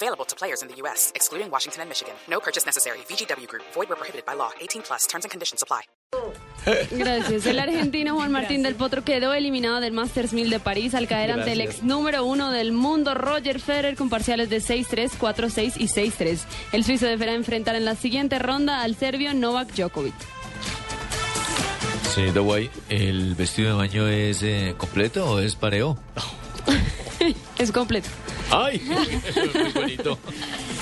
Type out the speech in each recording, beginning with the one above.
Available to players in the U.S., excluding Washington and Michigan. No purchase necessary. VGW Group. Void where prohibited by law. 18 plus. Terms and conditions apply. Gracias. El argentino Juan Martín del Potro quedó eliminado del Masters 1000 de París al caer ante el ex número uno del mundo, Roger Federer, con parciales de 6-3, 4-6 y 6-3. El suizo deberá enfrentar en la siguiente ronda al serbio Novak Djokovic. Señorita Guay, ¿el vestido de baño es eh, completo o es pareo? Es completo. ¡Ay! Eso es muy bonito.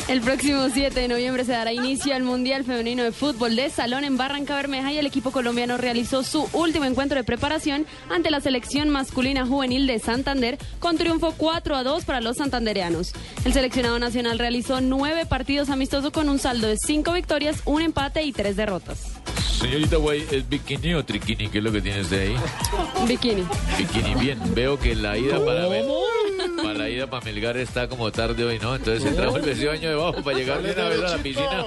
El próximo 7 de noviembre se dará inicio al Mundial Femenino de Fútbol de Salón en Barranca Bermeja y el equipo colombiano realizó su último encuentro de preparación ante la selección masculina juvenil de Santander con triunfo 4 a 2 para los santandereanos. El seleccionado nacional realizó nueve partidos amistosos con un saldo de cinco victorias, un empate y tres derrotas. Señorita Guay, ¿es bikini o triquini? ¿Qué es lo que tienes de ahí? Bikini. Bikini, bien. Veo que la ida para ver, para la ida para Melgar está como tarde hoy, ¿no? Entonces se trajo el vestido de debajo para llegar de una vez a la piscina.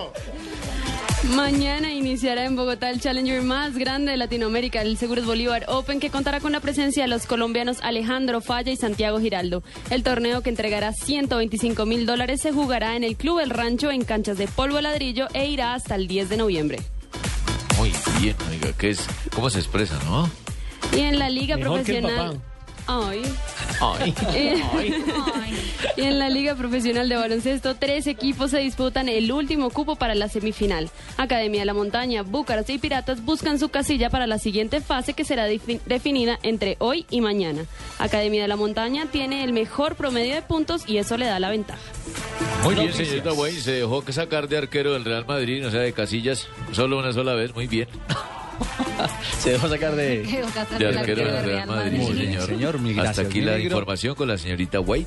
Mañana iniciará en Bogotá el Challenger más grande de Latinoamérica, el Seguros Bolívar Open, que contará con la presencia de los colombianos Alejandro Falla y Santiago Giraldo. El torneo que entregará 125 mil dólares se jugará en el Club El Rancho en canchas de polvo ladrillo e irá hasta el 10 de noviembre. Muy bien, oiga, ¿qué es? ¿Cómo se expresa, no? Y en la Liga Mejor que el Profesional. Ay. Ay. Y en la Liga Profesional de Baloncesto, tres equipos se disputan el último cupo para la semifinal. Academia de la Montaña, Búcaros y Piratas buscan su casilla para la siguiente fase que será defi- definida entre hoy y mañana. Academia de la Montaña tiene el mejor promedio de puntos y eso le da la ventaja. Muy bien, señorita Guay, se dejó que sacar de arquero del Real Madrid, o sea, de casillas, solo una sola vez, muy bien. Se dejó sacar de... De arquero del Real Madrid, sí, Muy bien, señor. señor, mil Hasta aquí la negro. información con la señorita Guay.